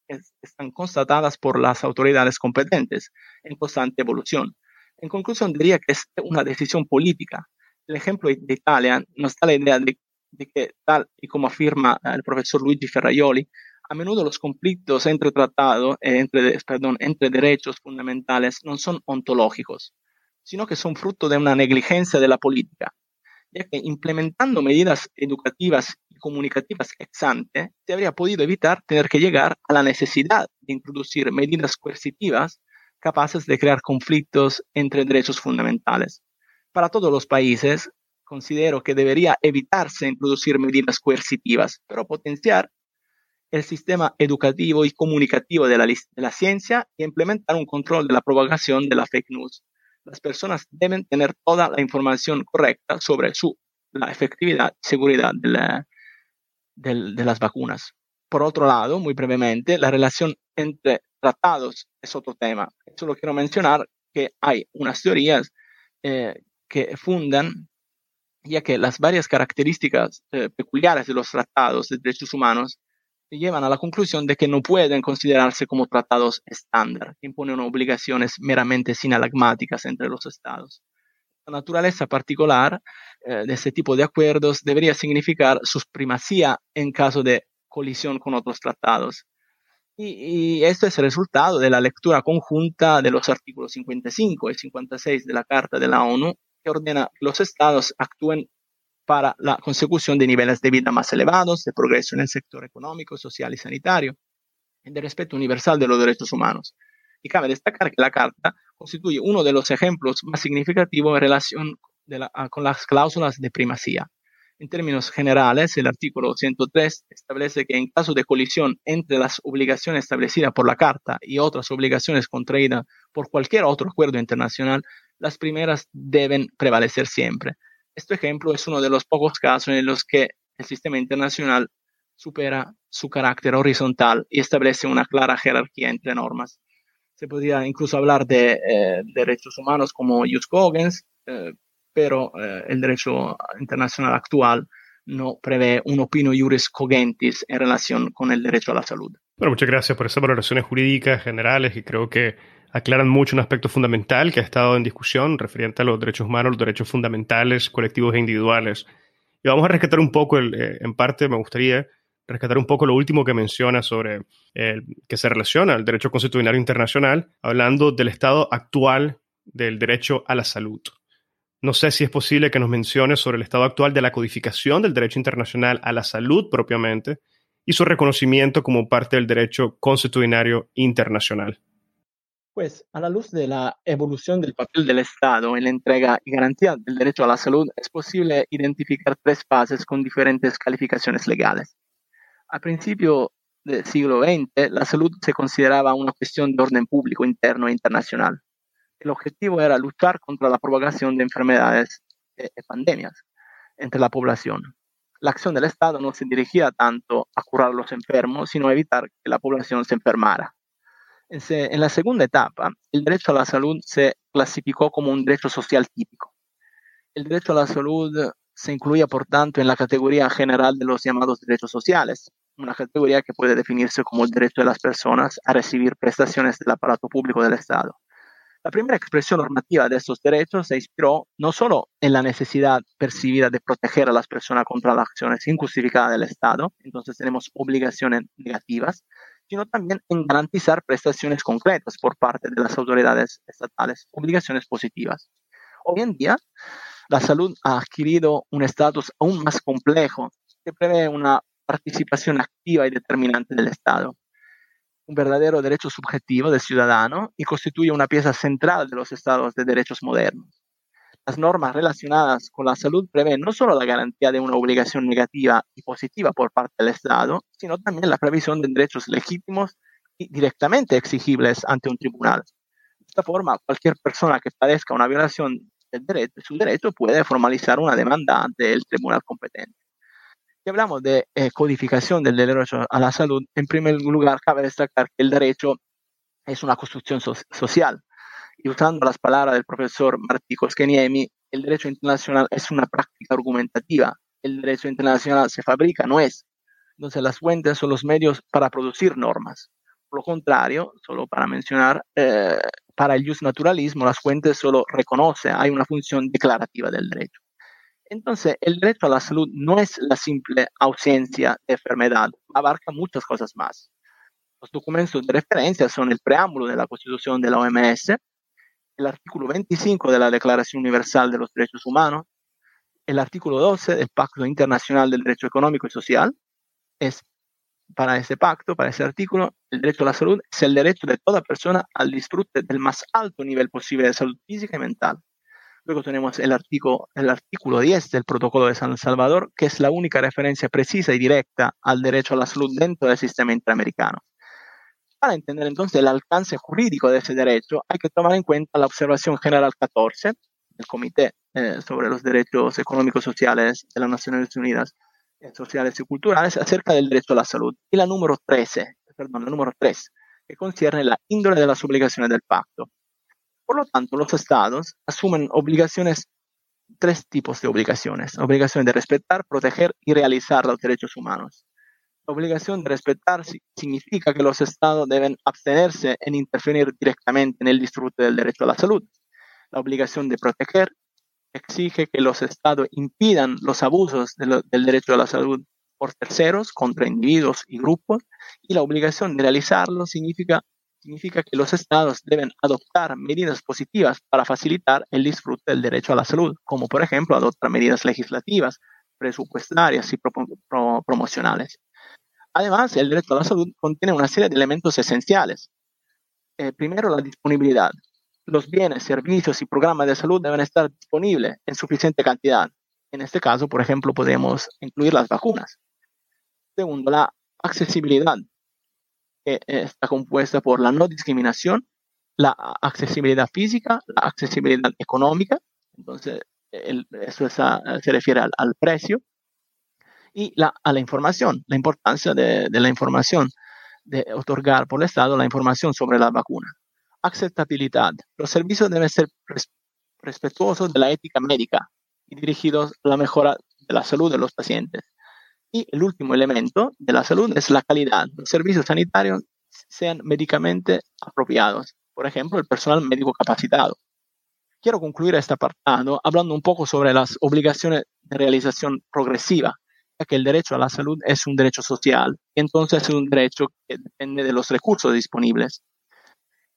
B: que están constatadas por las autoridades competentes en constante evolución. En conclusión, diría que es una decisión política. El ejemplo de Italia nos da la idea de de que, tal y como afirma eh, el profesor Luigi Ferraioli, a menudo los conflictos entre tratados, eh, entre, perdón, entre derechos fundamentales no son ontológicos, sino que son fruto de una negligencia de la política, ya que implementando medidas educativas y comunicativas ex ante, se habría podido evitar tener que llegar a la necesidad de introducir medidas coercitivas capaces de crear conflictos entre derechos fundamentales. Para todos los países, considero que debería evitarse introducir medidas coercitivas, pero potenciar el sistema educativo y comunicativo de la, de la ciencia y implementar un control de la propagación de la fake news. Las personas deben tener toda la información correcta sobre su, la efectividad y seguridad de, la, de, de las vacunas. Por otro lado, muy brevemente, la relación entre tratados es otro tema. Solo quiero mencionar que hay unas teorías eh, que fundan, ya que las varias características eh, peculiares de los tratados de derechos humanos llevan a la conclusión de que no pueden considerarse como tratados estándar, que imponen obligaciones meramente sinalagmáticas entre los estados. La naturaleza particular eh, de este tipo de acuerdos debería significar su primacía en caso de colisión con otros tratados. Y, y, esto es el resultado de la lectura conjunta de los artículos 55 y 56 de la Carta de la ONU, que ordena que los estados actúen para la consecución de niveles de vida más elevados, de progreso en el sector económico, social y sanitario, y de respeto universal de los derechos humanos. Y cabe destacar que la Carta constituye uno de los ejemplos más significativos en relación la, con las cláusulas de primacía. En términos generales, el artículo 103 establece que en caso de colisión entre las obligaciones establecidas por la Carta y otras obligaciones contraídas por cualquier otro acuerdo internacional, las primeras deben prevalecer siempre. Este ejemplo es uno de los pocos casos en los que el sistema internacional supera su carácter horizontal y establece una clara jerarquía entre normas. Se podría incluso hablar de eh, derechos humanos como Jus Cogens, eh, pero eh, el derecho internacional actual no prevé un opino juris cogentis en relación con el derecho a la salud.
A: Bueno, muchas gracias por esas valoraciones jurídicas generales y creo que aclaran mucho un aspecto fundamental que ha estado en discusión referente a los derechos humanos, los derechos fundamentales, colectivos e individuales. Y vamos a rescatar un poco, eh, en parte me gustaría rescatar un poco lo último que menciona sobre el, que se relaciona al derecho constitucional internacional, hablando del estado actual del derecho a la salud. No sé si es posible que nos mencione sobre el estado actual de la codificación del derecho internacional a la salud propiamente y su reconocimiento como parte del derecho constitucional internacional.
B: Pues a la luz de la evolución del papel del Estado en la entrega y garantía del derecho a la salud, es posible identificar tres fases con diferentes calificaciones legales. A principio del siglo XX, la salud se consideraba una cuestión de orden público interno e internacional. El objetivo era luchar contra la propagación de enfermedades y pandemias entre la población. La acción del Estado no se dirigía tanto a curar a los enfermos, sino a evitar que la población se enfermara. En la segunda etapa, el derecho a la salud se clasificó como un derecho social típico. El derecho a la salud se incluía, por tanto, en la categoría general de los llamados derechos sociales, una categoría que puede definirse como el derecho de las personas a recibir prestaciones del aparato público del Estado. La primera expresión normativa de estos derechos se inspiró no solo en la necesidad percibida de proteger a las personas contra las acciones injustificadas del Estado, entonces tenemos obligaciones negativas, sino también en garantizar prestaciones concretas por parte de las autoridades estatales, obligaciones positivas. Hoy en día, la salud ha adquirido un estatus aún más complejo que prevé una participación activa y determinante del Estado, un verdadero derecho subjetivo del ciudadano y constituye una pieza central de los estados de derechos modernos. Las normas relacionadas con la salud prevén no solo la garantía de una obligación negativa y positiva por parte del Estado, sino también la previsión de derechos legítimos y directamente exigibles ante un tribunal. De esta forma, cualquier persona que padezca una violación del derecho, de su derecho puede formalizar una demanda ante el tribunal competente. Si hablamos de eh, codificación del derecho a la salud, en primer lugar cabe destacar que el derecho es una construcción so social y usando las palabras del profesor Martí Koskeniemi, el derecho internacional es una práctica argumentativa. El derecho internacional se fabrica, no es. Entonces las fuentes son los medios para producir normas. Por lo contrario, solo para mencionar, eh, para el naturalismo, las fuentes solo reconocen, hay una función declarativa del derecho. Entonces, el derecho a la salud no es la simple ausencia de enfermedad, abarca muchas cosas más. Los documentos de referencia son el preámbulo de la Constitución de la OMS, el artículo 25 de la Declaración Universal de los Derechos Humanos, el artículo 12 del Pacto Internacional del Derecho Económico y Social. Es para ese pacto, para ese artículo, el derecho a la salud es el derecho de toda persona al disfrute del más alto nivel posible de salud física y mental. Luego tenemos el artículo, el artículo 10 del Protocolo de San Salvador, que es la única referencia precisa y directa al derecho a la salud dentro del sistema interamericano. Para entender entonces el alcance jurídico de ese derecho, hay que tomar en cuenta la observación general 14 del Comité eh, sobre los Derechos Económicos Sociales de las Naciones Unidas, eh, Sociales y Culturales acerca del derecho a la salud, y la número 13, perdón, la número 3, que concierne la índole de las obligaciones del pacto. Por lo tanto, los estados asumen obligaciones, tres tipos de obligaciones. Obligación de respetar, proteger y realizar los derechos humanos. La obligación de respetar significa que los estados deben abstenerse en interferir directamente en el disfrute del derecho a la salud. La obligación de proteger exige que los estados impidan los abusos del derecho a la salud por terceros contra individuos y grupos y la obligación de realizarlo significa que los estados deben adoptar medidas positivas para facilitar el disfrute del derecho a la salud, como por ejemplo adoptar medidas legislativas, presupuestarias y promocionales. Además, el derecho a la salud contiene una serie de elementos esenciales. Eh, primero, la disponibilidad. Los bienes, servicios y programas de salud deben estar disponibles en suficiente cantidad. En este caso, por ejemplo, podemos incluir las vacunas. Segundo, la accesibilidad que está compuesta por la no discriminación, la accesibilidad física, la accesibilidad económica, entonces eso se refiere al, precio, y la, a la información, la importancia de, la información, de otorgar por el Estado la información sobre la vacuna. Aceptabilidad. Los servicios deben ser respetuosos de la ética médica y dirigidos a la mejora de la salud de los pacientes. Y el último elemento de la salud es la calidad. Los servicios sanitarios sean médicamente apropiados. Por ejemplo, el personal médico capacitado. Quiero concluir este apartado hablando un poco sobre las obligaciones de realización progresiva, que el derecho a la salud es un derecho social y entonces es un derecho que depende de los recursos disponibles.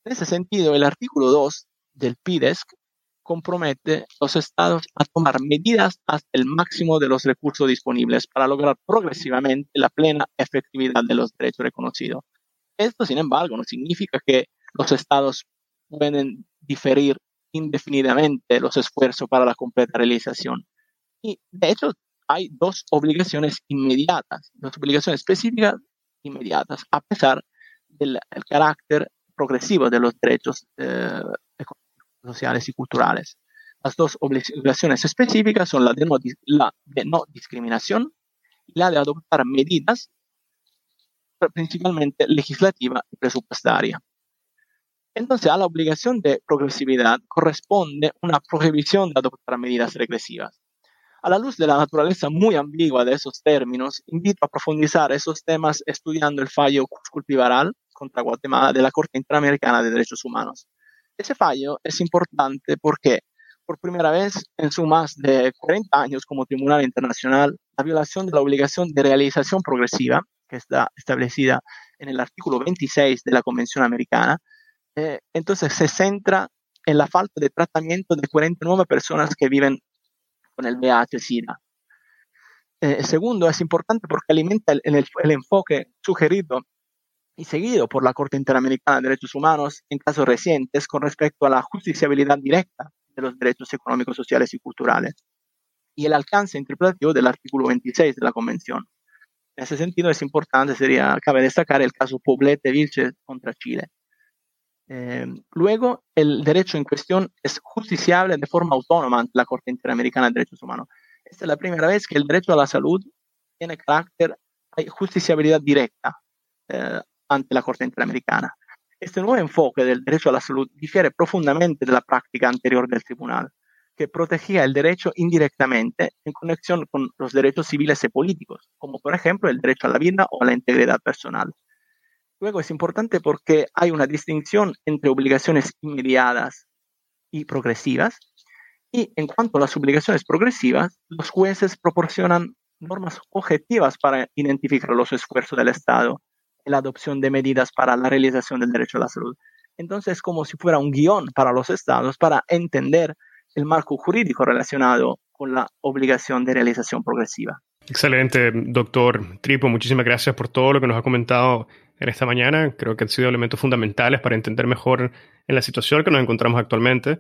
B: En ese sentido, el artículo 2 del PIDESC compromete a los estados a tomar medidas hasta el máximo de los recursos disponibles para lograr progresivamente la plena efectividad de los derechos reconocidos. Esto, sin embargo, no significa que los estados pueden diferir indefinidamente los esfuerzos para la completa realización. Y, de hecho, hay dos obligaciones inmediatas, dos obligaciones específicas inmediatas, a pesar del carácter progresivo de los derechos eh, sociales y culturales. Las dos obligaciones específicas son no, la de no discriminación y la de adoptar medidas principalmente legislativa y presupuestaria. Entonces, a la obligación de progresividad corresponde una prohibición de adoptar medidas regresivas. A la luz de la naturaleza muy ambigua de esos términos, invito a profundizar esos temas estudiando el fallo Culpivaral contra Guatemala de la Corte Interamericana de Derechos Humanos. Ese fallo es importante porque por primera vez en su más de 40 años como Tribunal Internacional, la violación de la obligación de realización progresiva, que está establecida en el artículo 26 de la Convención Americana, eh, entonces se centra en la falta de tratamiento de 49 personas que viven con el VIH-Sida. Eh, segundo, es importante porque alimenta el, enfoque sugerido y seguido por la Corte Interamericana de Derechos Humanos en casos recientes con respecto a la justiciabilidad directa de los derechos económicos, sociales y culturales y el alcance interpretativo del artículo 26 de la Convención. En ese sentido es importante, sería, cabe destacar el caso Poblete Vilches contra Chile. Eh, luego, el derecho en cuestión es justiciable de forma autónoma ante la Corte Interamericana de Derechos Humanos. Esta es la primera vez que el derecho a la salud tiene carácter, hay justiciabilidad directa. Eh, ante la Corte Interamericana. Este nuevo enfoque del derecho a la salud difiere profundamente de la práctica anterior del tribunal, que protegía el derecho indirectamente en conexión con los derechos civiles y políticos, como por ejemplo el derecho a la vida o a la integridad personal. Luego es importante porque hay una distinción entre obligaciones inmediatas y progresivas, y en cuanto a las obligaciones progresivas, los jueces proporcionan normas objetivas para identificar los esfuerzos del Estado la adopción de medidas para la realización del derecho a la salud. Entonces, como si fuera un guion para los estados para entender el marco jurídico relacionado con la obligación de realización progresiva.
A: Excelente, doctor Tripo. Muchísimas gracias por todo lo que nos ha comentado en esta mañana. Creo que han sido elementos fundamentales para entender mejor en la situación que nos encontramos actualmente.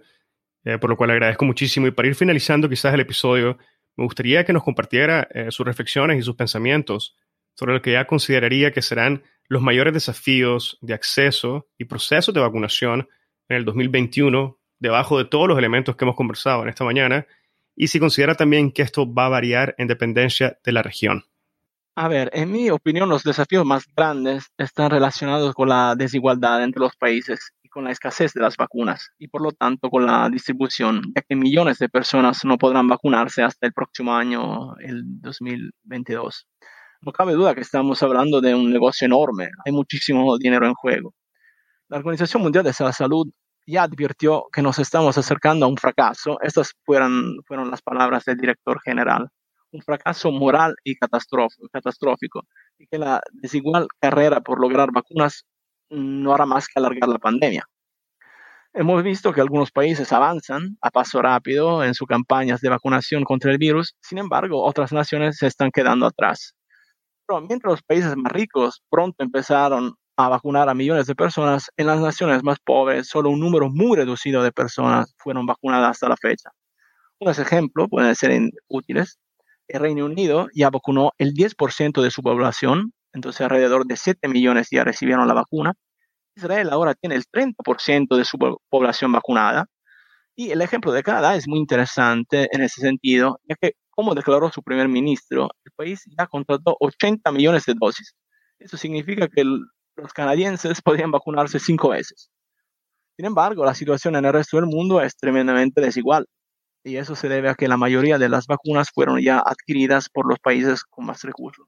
A: eh, por lo cual agradezco muchísimo. Y para ir finalizando quizás el episodio, me gustaría que nos compartiera eh, sus reflexiones y sus pensamientos sobre lo que ya consideraría que serán los mayores desafíos de acceso y procesos de vacunación en el 2021, debajo de todos los elementos que hemos conversado en esta mañana, y si considera también que esto va a variar en dependencia de la región.
B: A ver, en mi opinión, los desafíos más grandes están relacionados con la desigualdad entre los países y con la escasez de las vacunas y por lo tanto con la distribución, ya que millones de personas no podrán vacunarse hasta el próximo año, el 2022. No cabe duda que estamos hablando de un negocio enorme, hay muchísimo dinero en juego. La Organización Mundial de la Salud ya advirtió que nos estamos acercando a un fracaso. Estas fueron, fueron las palabras del director general un fracaso moral y catastrófico, y que la desigual carrera por lograr vacunas no hará más que alargar la pandemia. Hemos visto que algunos países avanzan a paso rápido en sus campañas de vacunación contra el virus, sin embargo, otras naciones se están quedando atrás. Pero mientras los países más ricos pronto empezaron a vacunar a millones de personas, en las naciones más pobres solo un número muy reducido de personas fueron vacunadas hasta la fecha. Unos ejemplos pueden ser útiles el Reino Unido ya vacunó el 10% de su población, entonces alrededor de 7 millones ya recibieron la vacuna. Israel ahora tiene el 30% de su población vacunada. Y el ejemplo de Canadá es muy interesante en ese sentido, ya que, como declaró su primer ministro, el país ya contrató 80 millones de dosis. Eso significa que los canadienses podrían vacunarse cinco veces. Sin embargo, la situación en el resto del mundo es tremendamente desigual y eso se debe a que la mayoría de las vacunas fueron ya adquiridas por los países con más recursos.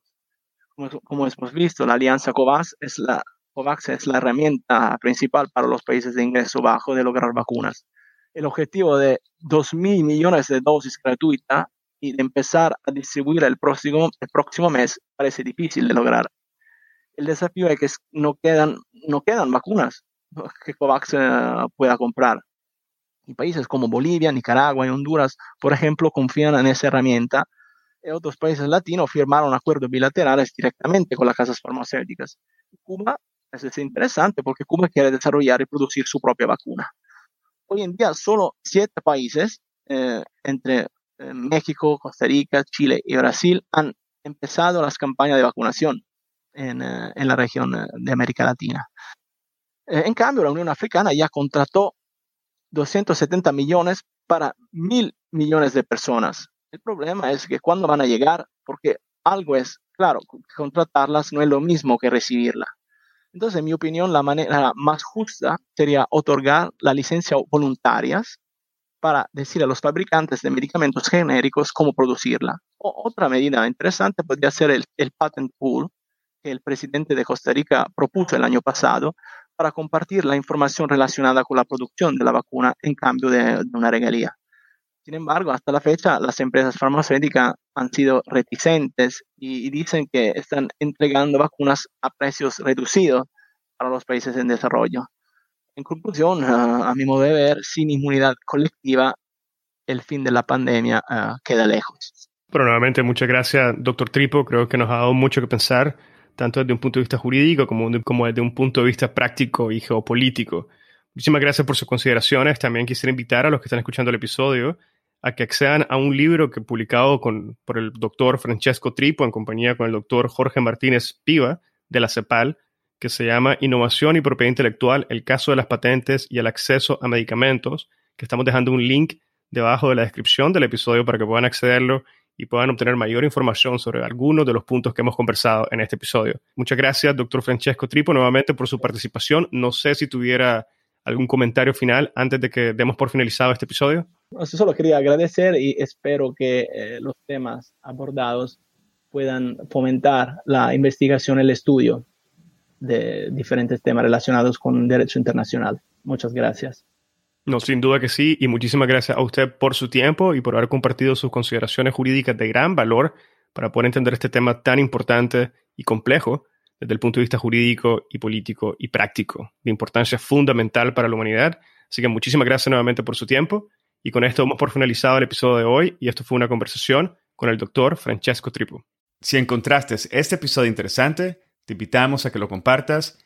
B: Como, hemos visto, la alianza COVAX es la, COVAX es la herramienta principal para los países de ingreso bajo de lograr vacunas. El objetivo de 2.000 millones de dosis gratuitas y de empezar a distribuir el próximo, el próximo mes parece difícil de lograr. El desafío es que no quedan, no quedan vacunas que COVAX eh, pueda comprar. Y países como Bolivia, Nicaragua y Honduras, por ejemplo, confían en esa herramienta. Y otros países latinos firmaron acuerdos bilaterales directamente con las casas farmacéuticas. Cuba es interesante porque Cuba quiere desarrollar y producir su propia vacuna. Hoy en día solo siete países, eh, entre eh, México, Costa Rica, Chile y Brasil, han empezado las campañas de vacunación en, eh, en la región de América Latina. en cambio, la Unión Africana ya contrató 270 millones para mil millones de personas. El problema es que cuando van a llegar, porque algo es, claro, contratarlas no es lo mismo que recibirla. Entonces, en mi opinión, la manera más justa sería otorgar la licencia voluntarias para decir a los fabricantes de medicamentos genéricos cómo producirla. otra medida interesante podría ser el, el patent pool que el presidente de Costa Rica propuso el año pasado para compartir la información relacionada con la producción de la vacuna en cambio de, una regalía. Sin embargo, hasta la fecha, las empresas farmacéuticas han sido reticentes y, dicen que están entregando vacunas a precios reducidos para los países en desarrollo. En conclusión, a mi modo de ver, sin inmunidad colectiva, el fin de la pandemia queda lejos.
A: Pero nuevamente, muchas gracias, doctor Tripo. Creo que nos ha dado mucho que pensar tanto desde un punto de vista jurídico como, desde un punto de vista práctico y geopolítico. Muchísimas gracias por sus consideraciones. También quisiera invitar a los que están escuchando el episodio a que accedan a un libro que publicado con, por el doctor Francesco Tripo en compañía con el doctor Jorge Martínez Piva de la CEPAL, que se llama Innovación y Propiedad Intelectual, el caso de las patentes y el acceso a medicamentos, que estamos dejando un link debajo de la descripción del episodio para que puedan accederlo y puedan obtener mayor información sobre algunos de los puntos que hemos conversado en este episodio. Muchas gracias, doctor Francesco Tripo, nuevamente por su participación. No sé si tuviera algún comentario final antes de que demos por finalizado este episodio.
B: Solo quería agradecer y espero que eh, los temas abordados puedan fomentar la investigación el estudio de diferentes temas relacionados con derecho internacional. Muchas gracias.
A: No, sin duda que sí, y muchísimas gracias a usted por su tiempo y por haber compartido sus consideraciones jurídicas de gran valor para poder entender este tema tan importante y complejo desde el punto de vista jurídico y político y práctico, de importancia fundamental para la humanidad. Así que muchísimas gracias nuevamente por su tiempo y con esto hemos por finalizado el episodio de hoy y esto fue una conversación con el doctor Francesco Tripu.
C: Si encontraste este episodio interesante, te invitamos a que lo compartas